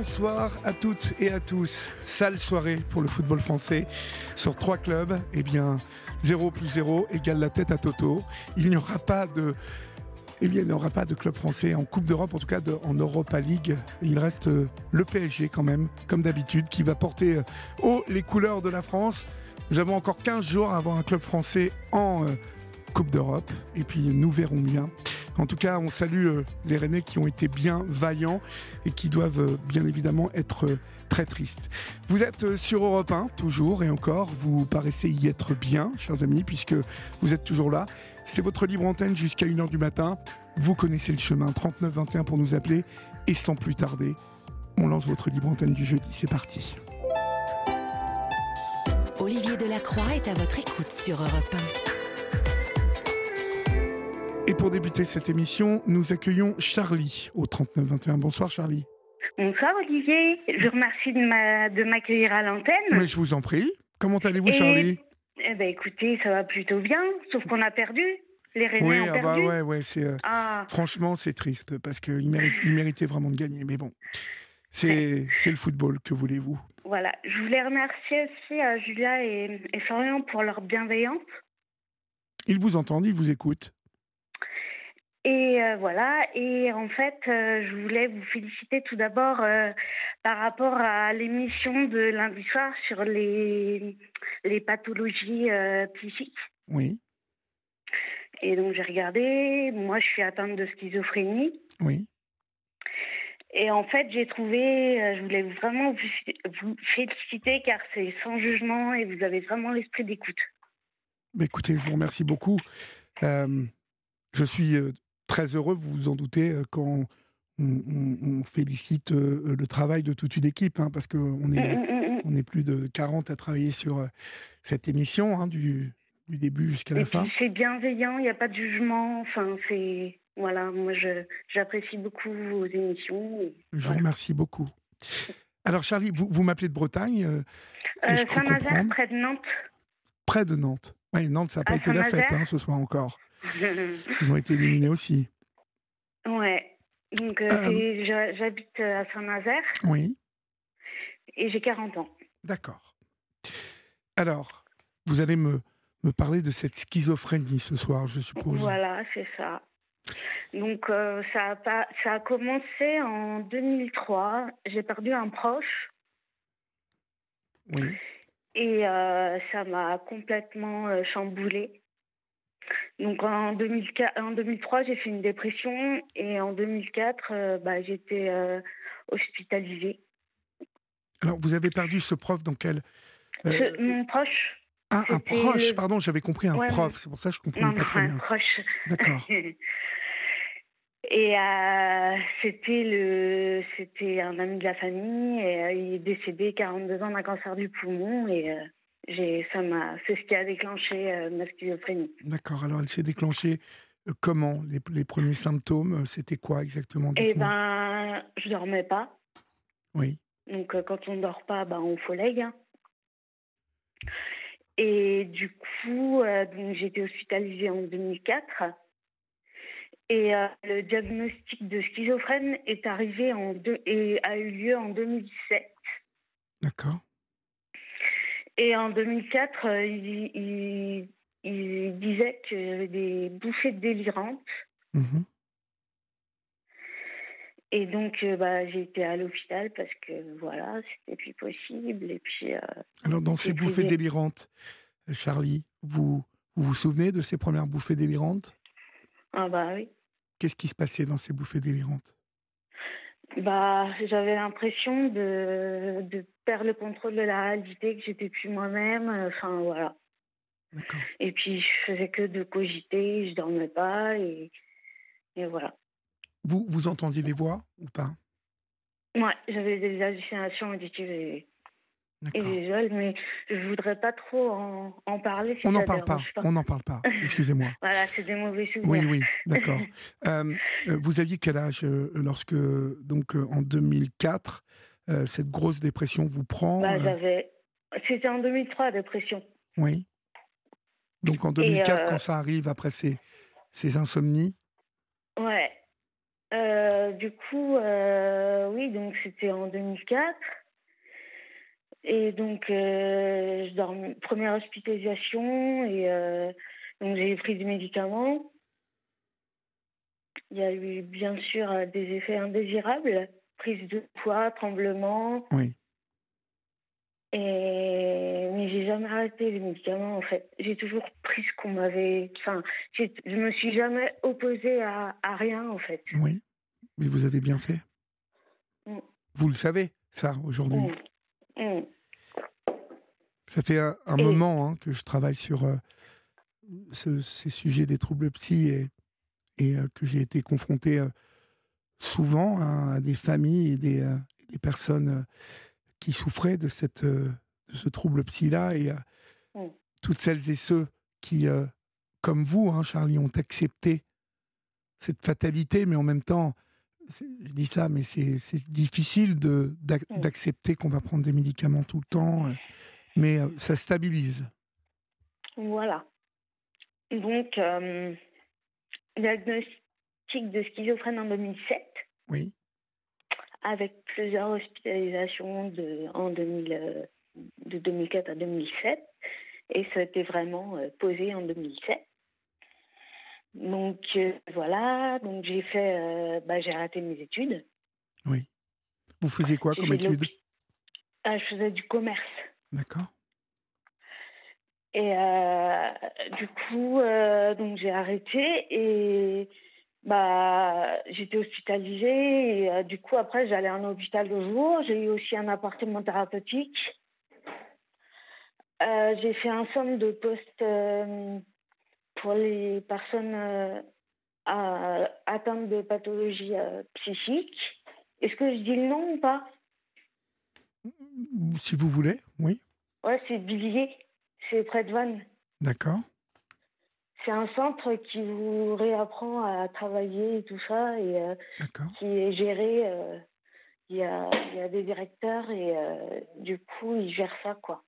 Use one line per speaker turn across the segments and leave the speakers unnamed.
Bonsoir à toutes et à tous. Sale soirée pour le football français. Sur trois clubs, eh bien, 0 plus 0 égale la tête à Toto. Il n'y aura pas de. Eh il n'y aura pas de club français en Coupe d'Europe, en tout cas en Europa League. Il reste euh, le PSG quand même, comme d'habitude, qui va porter euh, haut les couleurs de la France. Nous avons encore 15 jours avoir un club français en euh, Coupe d'Europe. Et puis, nous verrons bien. En tout cas, on salue euh, les Rennais qui ont été bien vaillants et qui doivent euh, bien évidemment être euh, très tristes. Vous êtes sur Europe 1, toujours et encore. Vous paraissez y être bien, chers amis, puisque vous êtes toujours là. C'est votre libre antenne jusqu'à 1h du matin. Vous connaissez le chemin, 3921 pour nous appeler. Et sans plus tarder, on lance votre libre antenne du jeudi. C'est parti.
Olivier Delacroix est à votre écoute sur Europe
Et pour débuter cette émission, nous accueillons Charlie au 3921. Bonsoir Charlie.
Bonsoir Olivier, je vous remercie de ma- de m'accueillir à l'antenne.
Mais je vous en prie. Comment allez-vous
Et-
Charlie?
Eh ben écoutez, ça va plutôt bien, sauf qu'on a perdu. Les Rennais
Oui,
ont
ah bah
perdu.
ouais, ouais, c'est... euh,
Ah,
Franchement, c'est triste parce qu'il mérite, il méritait vraiment de gagner. Mais bon, c'est c'est le football, que voulez-vous?
Voilà. Je voulais remercier aussi euh, Julia et, et Florian pour leur bienveillance.
Ils vous entendent, ils vous écoutent.
Et euh, voilà, et en fait, euh, je voulais vous féliciter tout d'abord euh, par rapport à l'émission de lundi soir sur les, les pathologies psychiques.
Oui,
Et donc j'ai regardé, moi je suis atteinte de schizophrénie.
oui.
Et en fait, j'ai trouvé, je voulais vraiment vous, féliciter car c'est sans jugement et vous avez vraiment l'esprit d'écoute.
Mais écoutez, je vous remercie beaucoup. Je suis très heureux, vous vous en doutez, euh, quand on, on- on félicite euh, le travail de toute une équipe, hein, parce qu'on est,
Mm, mm, mm.
on est plus de 40 à travailler sur euh, cette émission, hein, du, du début jusqu'à la fin.
c'est bienveillant, il n'y a pas de jugement. Enfin, c'est. Voilà, moi j'apprécie beaucoup vos émissions. et
Je vous remercie beaucoup. Alors Charlie, vous, vous m'appelez de Bretagne, euh,
Euh, Saint-Nazaire, près de Nantes.
près de Nantes. Oui, Nantes, ça n'a pas été la fête hein, ce soir encore. Ils ont été éliminés aussi.
ouais. Donc euh,
Euh,
j'habite à Saint-Nazaire
Oui,
et j'ai 40 ans.
d'accord. Alors, vous allez me, me parler de cette schizophrénie ce soir, je suppose.
Voilà, c'est ça. Donc euh, ça, a pas, ça a commencé en 2003. J'ai perdu un proche
Oui,
et euh, ça m'a complètement euh, chamboulée. Donc en, 2004, en 2003, j'ai fait une dépression et en 2004, euh, bah, j'étais euh, hospitalisée.
Alors, vous avez perdu ce prof dans quel... euh,
Ce- mon proche,
ah, un proche,
le-
pardon, j'avais compris un
Ouais,
prof, c'est pour ça que je comprenais
non,
pas très
un
bien.
proche.
D'accord.
Et c'était le, c'était un ami de la famille et il est décédé 42 ans d'un cancer du poumon et j'ai, ça m'a, c'est ce qui a déclenché euh, ma schizophrénie.
D'accord, alors elle s'est déclenchée euh, comment les, les premiers symptômes, euh, c'était quoi exactement dites-moi.
ben, je dormais pas.
Oui,
Donc euh, quand on dort pas, ben on follègue. hein. Et du coup, donc j'ai été hospitalisée en 2004. Et le diagnostic de schizophrène est arrivé en deux, et a eu lieu en 2017.
d'accord.
Et en 2004, euh, il, il, il disait que j'avais des bouffées délirantes.
Mhm.
Et donc, euh, bah, j'ai été à l'hôpital parce que voilà, c'était plus possible. Et puis, euh,
Alors, dans ces bouffées délirantes, Charlie, vous, vous vous souvenez de ces premières bouffées délirantes?
Ah bah oui.
Qu'est-ce qui se passait dans ces bouffées délirantes?
Bah, j'avais l'impression de, de perdre le contrôle de la réalité, que j'étais plus moi-même. Enfin, voilà. Et puis, je faisais que de cogiter, je dormais pas, et, et voilà.
Vous, vous entendiez des voix ou pas?
Ouais, j'avais des hallucinations auditives et, et visuelles, mais je voudrais pas trop en, en parler si
On n'en parle pas. On n'en parle pas. Excusez-moi.
Voilà, c'est des mauvais souvenirs.
Oui, oui, d'accord. Euh, euh, vous aviez quel âge euh, lorsque, donc, en 2004, euh, cette grosse dépression vous prend
Bah,
euh,
j'avais... C'était en 2003, dépression.
Oui. Donc en 2004,
euh,
quand ça arrive après ces, ces insomnies,
Ouais. Du coup, oui, donc c'était en 2004. Et donc, euh, je dormais, première hospitalisation, et euh, donc j'ai pris des médicaments. Il y a eu bien sûr euh, des effets indésirables, prise de poids, tremblement,
oui.
et mais j'ai jamais arrêté les médicaments en fait. J'ai toujours pris ce qu'on m'avait. Enfin, je me suis jamais opposée à, à rien en fait.
Oui, mais vous avez bien fait.
Mm.
Vous le savez, ça, aujourd'hui.
Mm. Mm.
Ça fait un, un
Et-
moment hein, que je travaille sur euh, ce- ces sujets des troubles psy et, et euh, que j'ai été confronté euh, souvent hein, à des familles et des, des personnes qui souffraient de, cette, de ce trouble psy-là et
Mm.
toutes celles et ceux qui, comme vous, hein, Charlie, ont accepté cette fatalité, mais en même temps, je dis ça, mais c'est difficile d'accepter qu'on va prendre des médicaments tout le temps. euh, mais euh, ça stabilise.
Voilà. Donc, euh, diagnostic de schizophrène en 2007,
Oui,
avec plusieurs hospitalisations de, en 2000, de 2004 à 2007. Et ça a été vraiment posé en 2007. Donc, euh, voilà. Donc, j'ai fait. euh, bah, j'ai arrêté mes études.
oui. Vous faisiez quoi comme
fait de
étude
l'opti- Ah, je faisais du commerce.
D'accord.
Et euh, du coup, donc j'ai arrêté et bah j'étais hospitalisée et du coup après j'allais en hôpital de jour. J'ai eu aussi un appartement thérapeutique. J'ai fait un centre de poste pour les personnes euh, à- atteintes de pathologies euh, psychiques. Est-ce que je dis le nom ou pas?
Si vous voulez, oui.
Ouais, c'est Villiers, c'est près de Vannes.
D'accord.
C'est un centre qui vous réapprend à travailler et tout ça, et euh, qui est géré. euh, Il y, a, il y a des directeurs et euh, du coup, ils gèrent ça, quoi.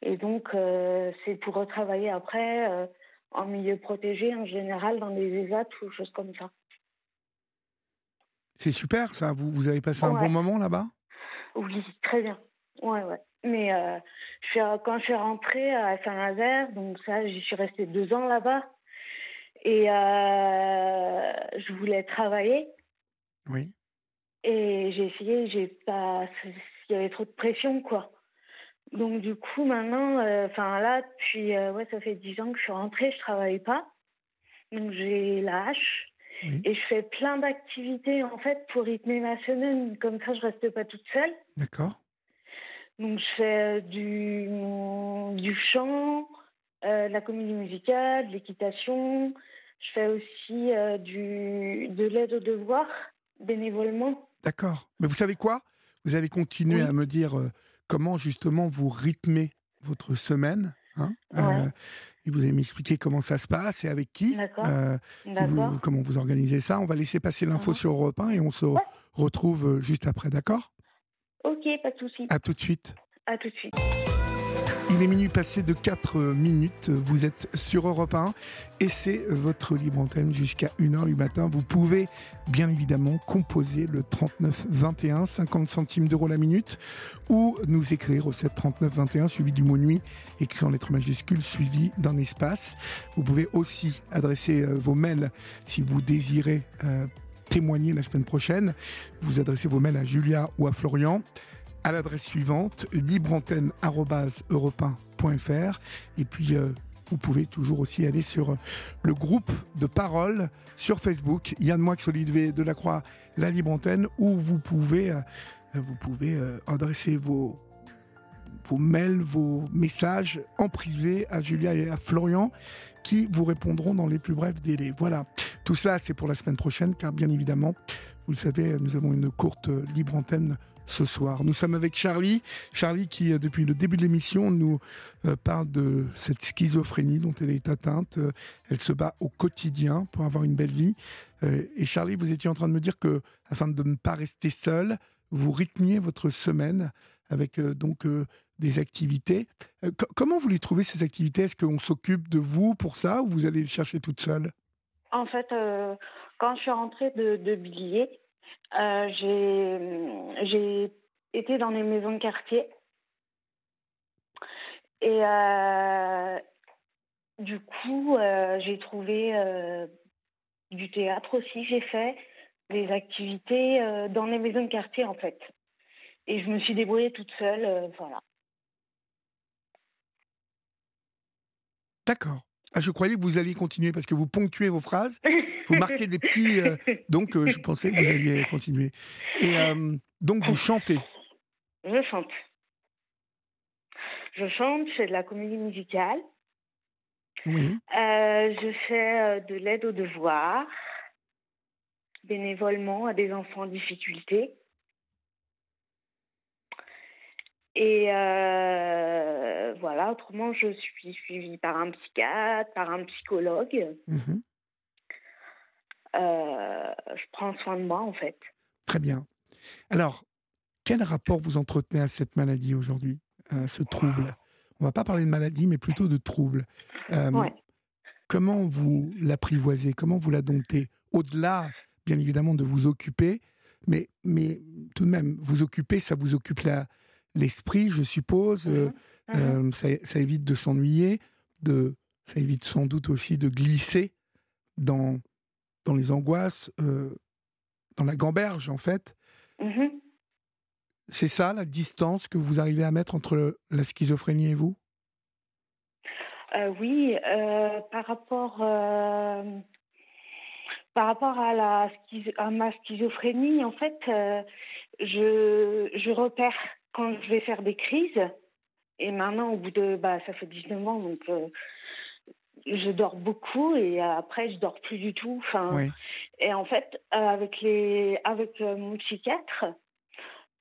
Et donc, c'est pour retravailler après en milieu protégé, en général, dans des ESAT ou choses comme ça.
C'est super ça. Vous, vous avez passé un bon moment là-bas?
Oui, très bien. Ouais, ouais. Mais euh, je suis, quand je suis rentrée à Saint-Nazaire, donc ça, j'y suis restée deux ans là-bas. Et euh, je voulais travailler.
Oui.
Et j'ai essayé, j'ai pas. Il y avait trop de pression, quoi. Donc, du coup, maintenant, euh, enfin là, depuis. euh, ouais, ça fait dix ans que je suis rentrée, je travaille pas. Donc, j'ai la hache.
Oui.
Et je fais plein d'activités, en fait, pour rythmer ma semaine. Comme ça, je reste pas toute seule.
D'accord.
Donc, je fais euh, du, du chant, euh, de la comédie musicale, de l'équitation. Je fais aussi du, de l'aide aux devoirs, bénévolement.
D'accord. Mais vous savez quoi? Vous allez continuer
Oui.
à me dire comment justement vous rythmez votre semaine. hein,
Ouais.
et vous allez m'expliquer comment ça se passe et avec qui.
D'accord.
euh, vous- comment vous organisez ça. On va laisser passer l'info
Mhm.
sur Europe 1 et on se
Ouais.
retrouve euh, juste après, d'accord?
Ok, pas de souci.
À tout de suite.
À tout de suite.
Il est minuit passé de 4 minutes. Vous êtes sur Europe 1 et c'est votre libre antenne jusqu'à 1h du matin. Vous pouvez bien évidemment composer le 39 21, 50 centimes d'euros la minute ou nous écrire au 7 39 21 suivi du mot nuit écrit en lettres majuscules suivi d'un espace. Vous pouvez aussi adresser euh, vos mails si vous désirez euh, témoigner la semaine prochaine. Vous adressez vos mails à Julia ou à Florian à l'adresse suivante libreantenne@europe1.fr et puis euh, vous pouvez toujours aussi aller sur euh, le groupe de parole sur Facebook Yann Moix Olivier de la Libre Antenne où vous pouvez euh, vous pouvez adresser vos vos mails, vos messages en privé à Julia et à Florian qui vous répondront dans les plus brefs délais. Voilà, tout cela c'est pour la semaine prochaine car bien évidemment, vous le savez, nous avons une courte libre antenne ce soir. Nous sommes avec Charlie, Charlie qui depuis le début de l'émission nous parle de cette schizophrénie dont elle est atteinte. Elle se bat au quotidien pour avoir une belle vie. Et Charlie, vous étiez en train de me dire que afin de ne pas rester seul, vous rythmiez votre semaine avec donc des activités. comment vous les trouvez ces activités? Est-ce qu'on s'occupe de vous pour ça ou vous allez les chercher toute seule
En fait, quand je suis rentrée de, de j'ai été dans les maisons de quartier. Et du coup, j'ai trouvé du théâtre aussi, j'ai fait des activités dans les maisons de quartier en fait. Et je me suis débrouillée toute seule, voilà.
D'accord. Ah, je croyais que vous alliez continuer parce que vous ponctuez vos phrases, vous marquez des petits. donc, je pensais que vous alliez continuer. Et donc, vous chantez
Je chante. Je chante, je fais de la comédie musicale.
Oui.
je fais de l'aide aux devoirs, bénévolement à des enfants en difficulté. Et voilà, autrement, je suis suivie par un psychiatre, par un psychologue.
Mmh
je prends soin de moi, en fait.
Très bien. Alors, quel rapport vous entretenez à cette maladie aujourd'hui, à ce trouble? On va pas parler de maladie, mais plutôt de trouble.
Ouais.
Comment vous l'apprivoisez? Comment vous la domptez? Au-delà, bien évidemment, de vous occuper, mais, mais tout de même, vous occuper, ça vous occupe la, l'esprit, je suppose.
Mmh
Euh, ça, ça, évite de s'ennuyer, de, ça évite sans doute aussi de glisser dans, dans les angoisses, euh, dans la gamberge en fait.
Mmh
C'est ça la distance que vous arrivez à mettre entre la schizophrénie et vous?
Euh, Oui, par rapport par rapport à, la, à ma schizophrénie, en fait, je, je repère quand je vais faire des crises. Et maintenant, au bout de, bah, ça fait 19 ans, donc euh, je dors beaucoup et après, je dors plus du tout. Enfin,
oui.
Et en fait, euh, avec, les, avec euh, mon psychiatre,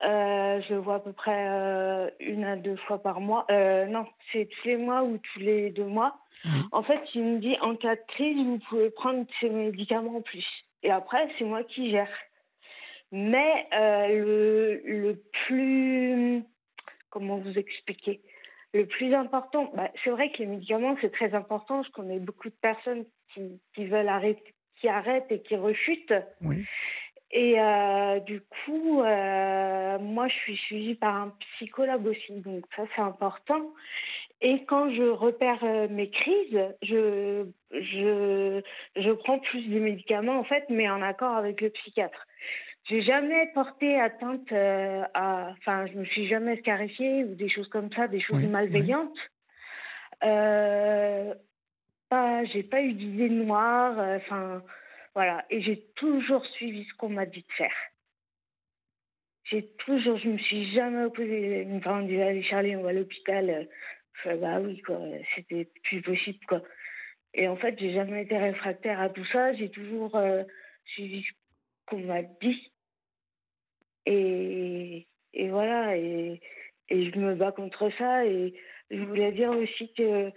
je le vois à peu près une à deux fois par mois. non, c'est tous les mois ou tous les deux mois. En fait, il me dit en cas de crise, vous pouvez prendre ces médicaments en plus. Et après, c'est moi qui gère. Mais le, le plus comment vous expliquer? Le plus important, bah, c'est vrai que les médicaments, c'est très important. Je connais beaucoup de personnes qui, qui, veulent arrêter, qui arrêtent et qui rechutent.
Oui.
Et euh, du coup, euh, moi, je suis suivie par un psychologue aussi. Donc ça, c'est important. Et quand je repère euh, mes crises, je, je, je prends plus de médicaments, en fait, mais en accord avec le psychiatre. J'ai jamais porté atteinte euh, à. Enfin, je me suis jamais scarifiée ou des choses comme ça, des choses
Oui,
malveillantes. Euh, pas, j'ai pas eu d'idées noires. Enfin, voilà. Et j'ai toujours suivi ce qu'on m'a dit de faire. J'ai toujours, je me suis jamais opposée. Mes parents disaient allez Charlie, on va à l'hôpital. Fais, bah oui quoi, c'était plus possible quoi. Et en fait, j'ai jamais été réfractaire à tout ça. J'ai toujours euh, suivi ce qu'on m'a dit. Et, et voilà, et, et je me bats contre ça. Et je voulais dire aussi que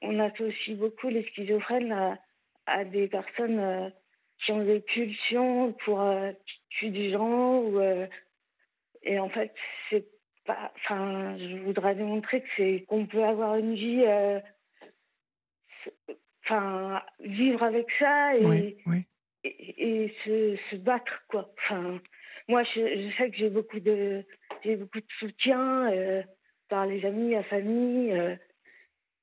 on associe beaucoup les schizophrènes à, à des personnes euh, qui ont des pulsions pour euh, tuer des gens. Ou, euh, et en fait, c'est pas. Enfin, je voudrais démontrer que c'est qu'on peut avoir une vie. Enfin, vivre avec ça et,
oui, oui.
et, et se, se, battre, quoi. Enfin, moi, je, je sais que j'ai beaucoup de, j'ai beaucoup de soutien euh, par les amis, la famille. Euh,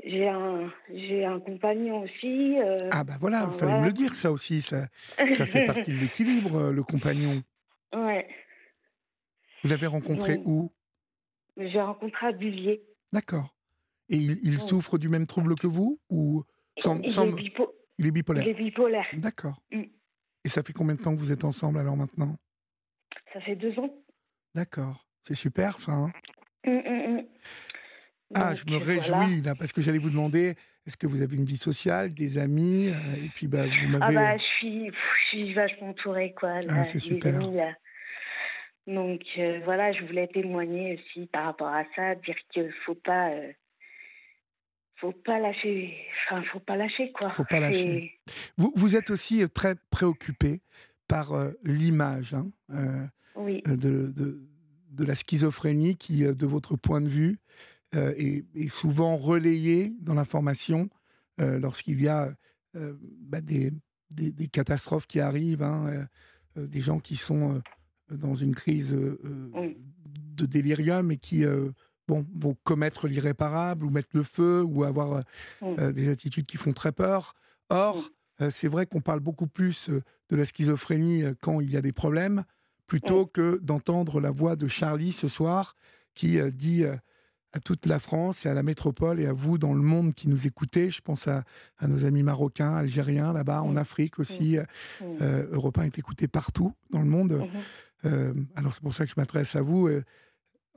j'ai un, j'ai un compagnon aussi. Euh,
ah bah voilà, il fallait me le dire ça aussi, ça, ça fait partie de l'équilibre, le compagnon.
Ouais.
Vous l'avez rencontré
Ouais.
où?
J'ai rencontré à.
D'accord. Et il, il
Ouais.
souffre du même trouble que vous ou sans,
il,
sans-
est bipo-
il est bipolaire?
il est bipolaire.
D'accord.
Mm.
Et ça fait combien de temps que vous êtes ensemble alors maintenant?
Ça fait deux ans.
D'accord. C'est super ça. hein
Hum, hum, hum.
Ah, je me réjouis là, parce que j'allais vous demander, est-ce que vous avez une vie sociale, des amis Et puis, bah, vous
m'avez. Ah bah, je suis, je suis vachement entourée, quoi.
ah, c'est super.
Donc voilà, je voulais témoigner aussi par rapport à ça, dire qu'il faut pas, faut pas lâcher, enfin faut pas lâcher quoi.
Faut pas lâcher. Vous, vous êtes aussi très préoccupé par l'image hein,
oui.
de, de, de, la schizophrénie qui, de votre point de vue, est, est, souvent relayée dans l'information lorsqu'il y a bah, des, des, des, catastrophes qui arrivent, hein, des gens qui sont dans une crise euh, euh, de délirium et qui euh, bon, vont commettre l'irréparable ou mettre le feu ou avoir des attitudes qui font très peur. Or, c'est vrai qu'on parle beaucoup plus de la schizophrénie quand il y a des problèmes, plutôt que d'entendre la voix de Charlie ce soir qui dit à toute la France et à la métropole et à vous dans le monde qui nous écoutez. Je pense à, nos amis marocains, algériens, là-bas, en Afrique aussi. Euh, Europe est écouté partout dans le monde. Mmh euh, alors c'est pour ça que je m'adresse à vous. Euh,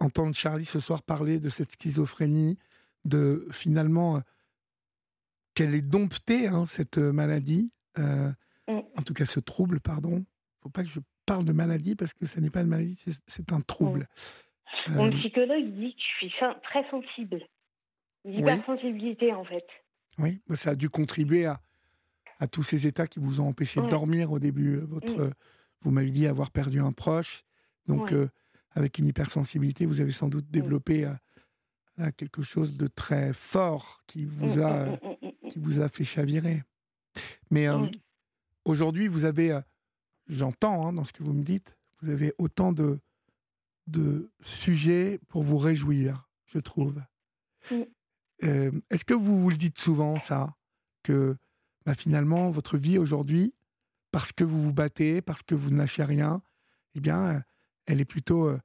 entendre Charlie ce soir parler de cette schizophrénie, de finalement qu'elle est domptée, hein, cette maladie, mm. en tout cas ce trouble, pardon. Il ne faut pas que je parle de maladie parce que ce n'est pas une maladie, c'est un trouble.
Mm. Mon psychologue dit que je suis très sensible. L'hypersensibilité, en fait.
Oui, ça a dû contribuer à, à tous ces états qui vous ont empêché de dormir au début. Votre, mm. Vous m'avez dit avoir perdu un proche. Donc, euh, avec une hypersensibilité, vous avez sans doute développé euh, quelque chose de très fort qui vous a, qui vous a fait chavirer. Mais euh, aujourd'hui, vous avez, j'entends hein, dans ce que vous me dites, vous avez autant de, de sujets pour vous réjouir, je trouve. Est-ce que vous vous le dites souvent, ça Que bah, finalement, votre vie aujourd'hui, parce que vous vous battez, parce que vous ne lâchez rien, eh bien, euh, elle est plutôt euh,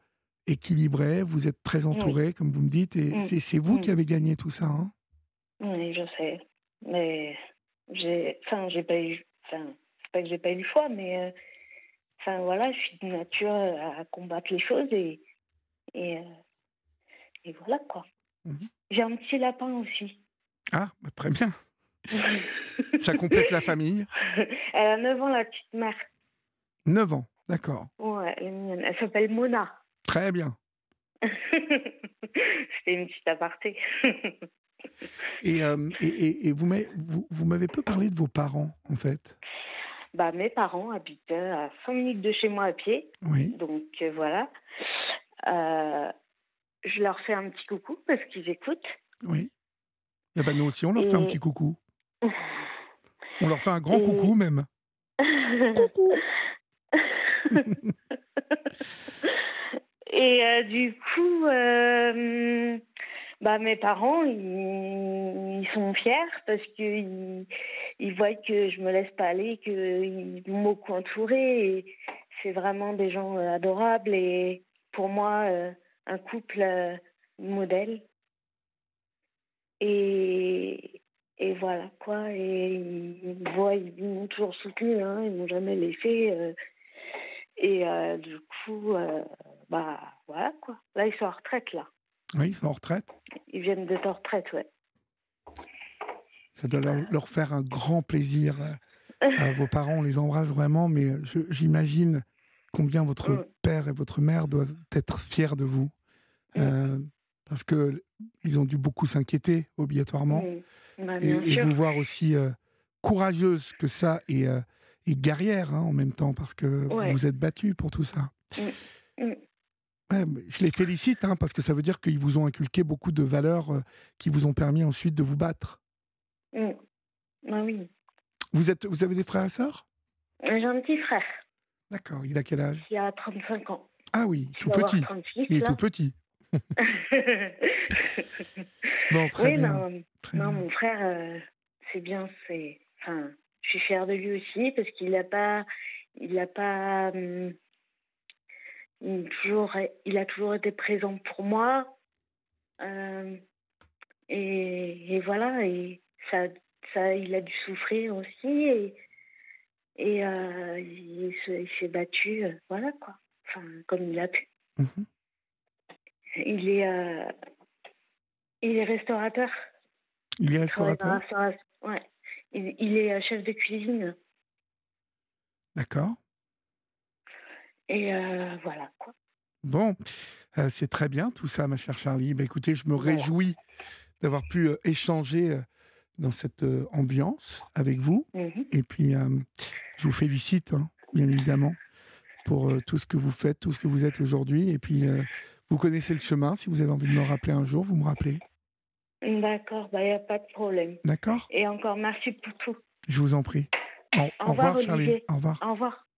équilibrée. Vous êtes très entouré, comme vous me dites, et mm. c'est vous qui mm. avez gagné tout ça. Hein?
Oui, je sais. Mais j'ai, enfin, j'ai pas eu, enfin, c'est pas que j'ai pas eu le choix, mais, euh, enfin, voilà, je suis de nature à combattre les choses et, et, et voilà quoi. Mhm. J'ai un petit lapin aussi.
Ah, bah, très bien. Ça complète la famille
Elle a 9 ans, la petite mère.
9 ans, d'accord.
Ouais, elle est mignonne. Elle s'appelle Mona.
Très bien.
C'était une petite aparté.
Euh, et, et, et, vous m'avez peu parlé de vos parents, en fait.
Bah, mes parents habitent à 5 minutes de chez moi à pied.
Oui.
Donc euh, voilà. Euh, je leur fais un petit coucou parce qu'ils écoutent.
Oui. Et eh ben nous aussi, on leur fait un petit coucou. On leur fait un grand coucou même. coucou
Et du coup, bah, mes parents, ils, sont fiers parce qu'ils ils voient que je me laisse pas aller, qu'ils m'ont entourée. c'est vraiment des gens euh, adorables et pour moi, un couple modèle. Et, et voilà, quoi. Et ils, voient, ils m'ont toujours soutenu, hein, ils m'ont jamais laissé. Euh, et euh, du coup, euh, bah voilà, quoi. Là, ils sont en retraite, là.
Oui, ils sont en retraite
Ils viennent d'être en retraite, ouais.
Ça doit leur, faire un grand plaisir. à vos parents, on les embrasse vraiment, mais j'imagine combien votre mm. père et votre mère doivent être fiers de vous. Mm. parce que ils ont dû beaucoup s'inquiéter obligatoirement. Mm.
Bah,
et, vous voir aussi euh, courageuse que ça et, euh, et guerrière hein, en même temps, parce que vous vous êtes battue pour tout ça. Je les félicite, hein, parce que ça veut dire qu'ils vous ont inculqué beaucoup de valeurs euh, qui vous ont permis ensuite de vous battre.
Mm. Ah oui.
Vous, êtes, vous avez des frères et sœurs?
J'ai un petit frère.
D'accord, il a quel âge?
Il a 35 ans.
Ah oui, tout petit. il est tout petit. bon, très bien.
Non, mon frère, euh, c'est bien, c'est. Enfin, je suis fière de lui aussi parce qu'il n'a pas. Il a pas. Hum, il, toujours, il a toujours été présent pour moi. Euh, et, et, voilà, et ça, ça, il a dû souffrir aussi. Et, et euh, il, s'est battu, voilà quoi. Enfin, comme il a pu. Mhm. Il est Il est restaurateur.
Il est restaurateur?
Ouais. Il, il est euh, chef de cuisine.
D'accord.
Et euh, voilà, quoi.
Bon, euh, c'est très bien tout ça, ma chère Charlie. Bah, écoutez, je me
Voilà.
réjouis d'avoir pu euh, échanger dans cette ambiance avec vous.
Mhm.
Et puis, je vous félicite, hein, bien évidemment, pour tout ce que vous faites, tout ce que vous êtes aujourd'hui. Et puis, vous connaissez le chemin. Si vous avez envie de me rappeler un jour, vous me rappelez.
D'accord, il n'y a pas de problème.
D'accord
Et encore merci pour tout.
Je vous en prie. Au,
Au
au revoir,
revoir,
Charlie. Au revoir.
Au revoir.